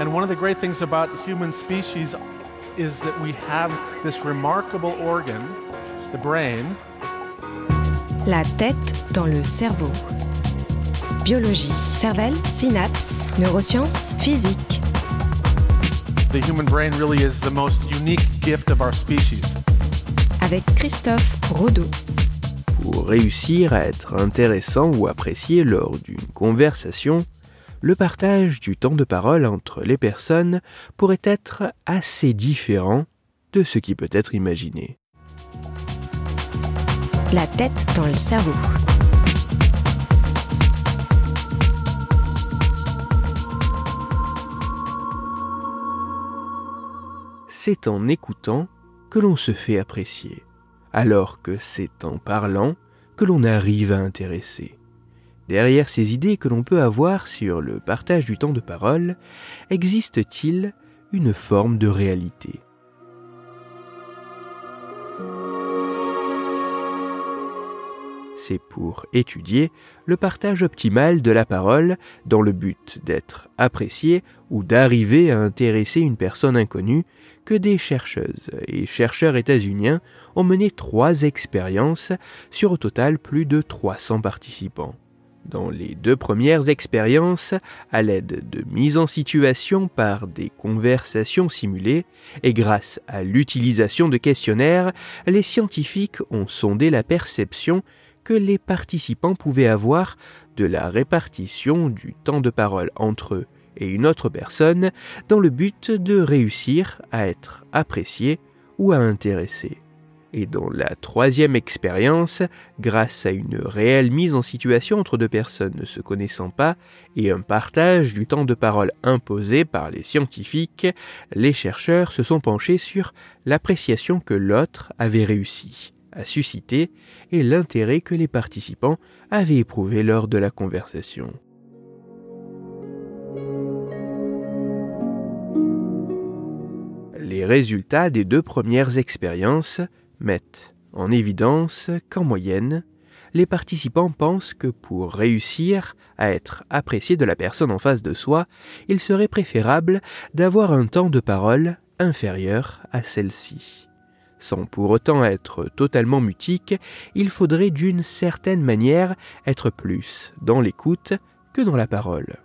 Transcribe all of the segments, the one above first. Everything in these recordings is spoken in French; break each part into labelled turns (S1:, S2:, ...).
S1: And one of the great things about the human species is that we have this remarkable organ, the brain.
S2: La tête dans le cerveau. Biologie, cervelle, synapses, neurosciences, physique.
S1: The human brain really is the most unique gift of our species.
S2: Avec Christophe Rodeau.
S3: Pour réussir à être intéressant ou apprécié lors d'une conversation, le partage du temps de parole entre les personnes pourrait être assez différent de ce qui peut être imaginé.
S2: La tête dans le cerveau.
S3: C'est en écoutant que l'on se fait apprécier, alors que c'est en parlant que l'on arrive à intéresser. Derrière ces idées que l'on peut avoir sur le partage du temps de parole, existe-t-il une forme de réalité? C'est pour étudier le partage optimal de la parole dans le but d'être apprécié ou d'arriver à intéresser une personne inconnue que des chercheuses et chercheurs états-uniens ont mené trois expériences sur au total plus de 300 participants. Dans les deux premières expériences, à l'aide de mise en situation par des conversations simulées et grâce à l'utilisation de questionnaires, les scientifiques ont sondé la perception que les participants pouvaient avoir de la répartition du temps de parole entre eux et une autre personne dans le but de réussir à être apprécié ou à intéresser. Et dans la troisième expérience, grâce à une réelle mise en situation entre deux personnes ne se connaissant pas et un partage du temps de parole imposé par les scientifiques, les chercheurs se sont penchés sur l'appréciation que l'autre avait réussi à susciter et l'intérêt que les participants avaient éprouvé lors de la conversation. Les résultats des deux premières expériences mettent en évidence qu'en moyenne, les participants pensent que pour réussir à être apprécié de la personne en face de soi, il serait préférable d'avoir un temps de parole inférieur à celle-ci. Sans pour autant être totalement mutique, il faudrait d'une certaine manière être plus dans l'écoute que dans la parole.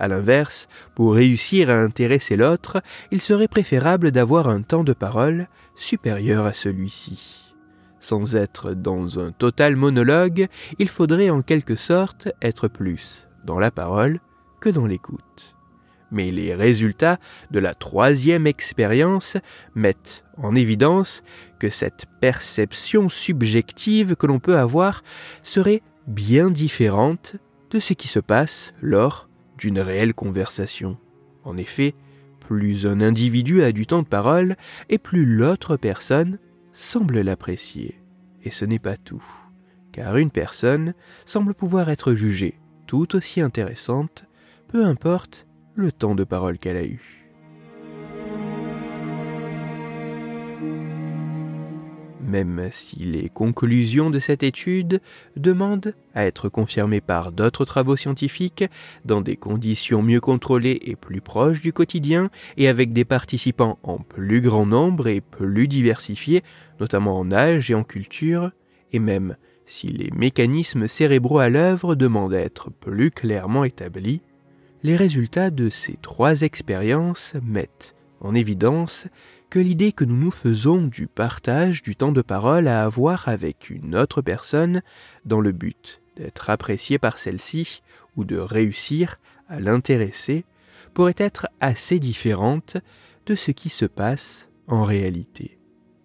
S3: A l'inverse, pour réussir à intéresser l'autre, il serait préférable d'avoir un temps de parole supérieur à celui-ci. Sans être dans un total monologue, il faudrait en quelque sorte être plus dans la parole que dans l'écoute. Mais les résultats de la troisième expérience mettent en évidence que cette perception subjective que l'on peut avoir serait bien différente de ce qui se passe lors d'une réelle conversation. En effet, plus un individu a du temps de parole, et plus l'autre personne semble l'apprécier. Et ce n'est pas tout, car une personne semble pouvoir être jugée tout aussi intéressante, peu importe le temps de parole qu'elle a eu. Même si les conclusions de cette étude demandent à être confirmées par d'autres travaux scientifiques dans des conditions mieux contrôlées et plus proches du quotidien et avec des participants en plus grand nombre et plus diversifiés, notamment en âge et en culture, et même si les mécanismes cérébraux à l'œuvre demandent à être plus clairement établis, les résultats de ces trois expériences mettent en évidence que l'idée que nous nous faisons du partage du temps de parole à avoir avec une autre personne dans le but d'être apprécié par celle-ci ou de réussir à l'intéresser pourrait être assez différente de ce qui se passe en réalité.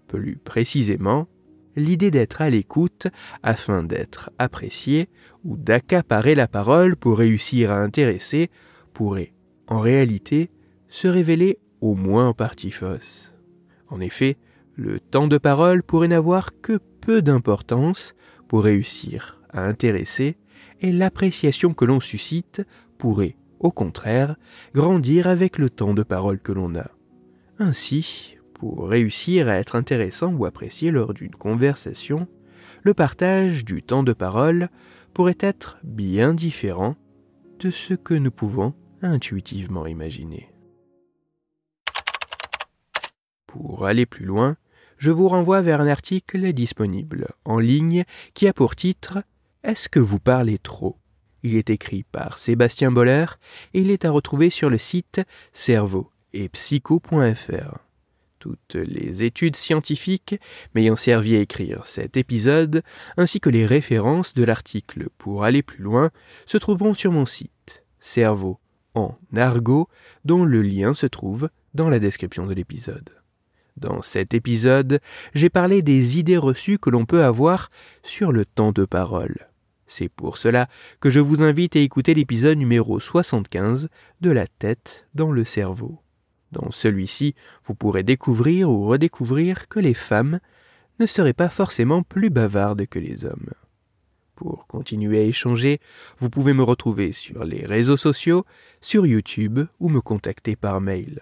S3: Plus précisément, l'idée d'être à l'écoute afin d'être apprécié ou d'accaparer la parole pour réussir à intéresser pourrait, en réalité, se révéler au moins en partie fausse. En effet, le temps de parole pourrait n'avoir que peu d'importance pour réussir à intéresser et l'appréciation que l'on suscite pourrait, au contraire, grandir avec le temps de parole que l'on a. Ainsi, pour réussir à être intéressant ou apprécié lors d'une conversation, le partage du temps de parole pourrait être bien différent de ce que nous pouvons intuitivement imaginer. Pour aller plus loin, je vous renvoie vers un article disponible en ligne qui a pour titre Est-ce que vous parlez trop? Il est écrit par Sébastien Boller et il est à retrouver sur le site cerveau et psycho.fr. Toutes les études scientifiques m'ayant servi à écrire cet épisode, ainsi que les références de l'article pour aller plus loin, se trouveront sur mon site, Cerveau en argot, dont le lien se trouve dans la description de l'épisode. Dans cet épisode, j'ai parlé des idées reçues que l'on peut avoir sur le temps de parole. C'est pour cela que je vous invite à écouter l'épisode numéro 75 de La tête dans le cerveau. Dans celui-ci, vous pourrez découvrir ou redécouvrir que les femmes ne seraient pas forcément plus bavardes que les hommes. Pour continuer à échanger, vous pouvez me retrouver sur les réseaux sociaux, sur YouTube ou me contacter par mail.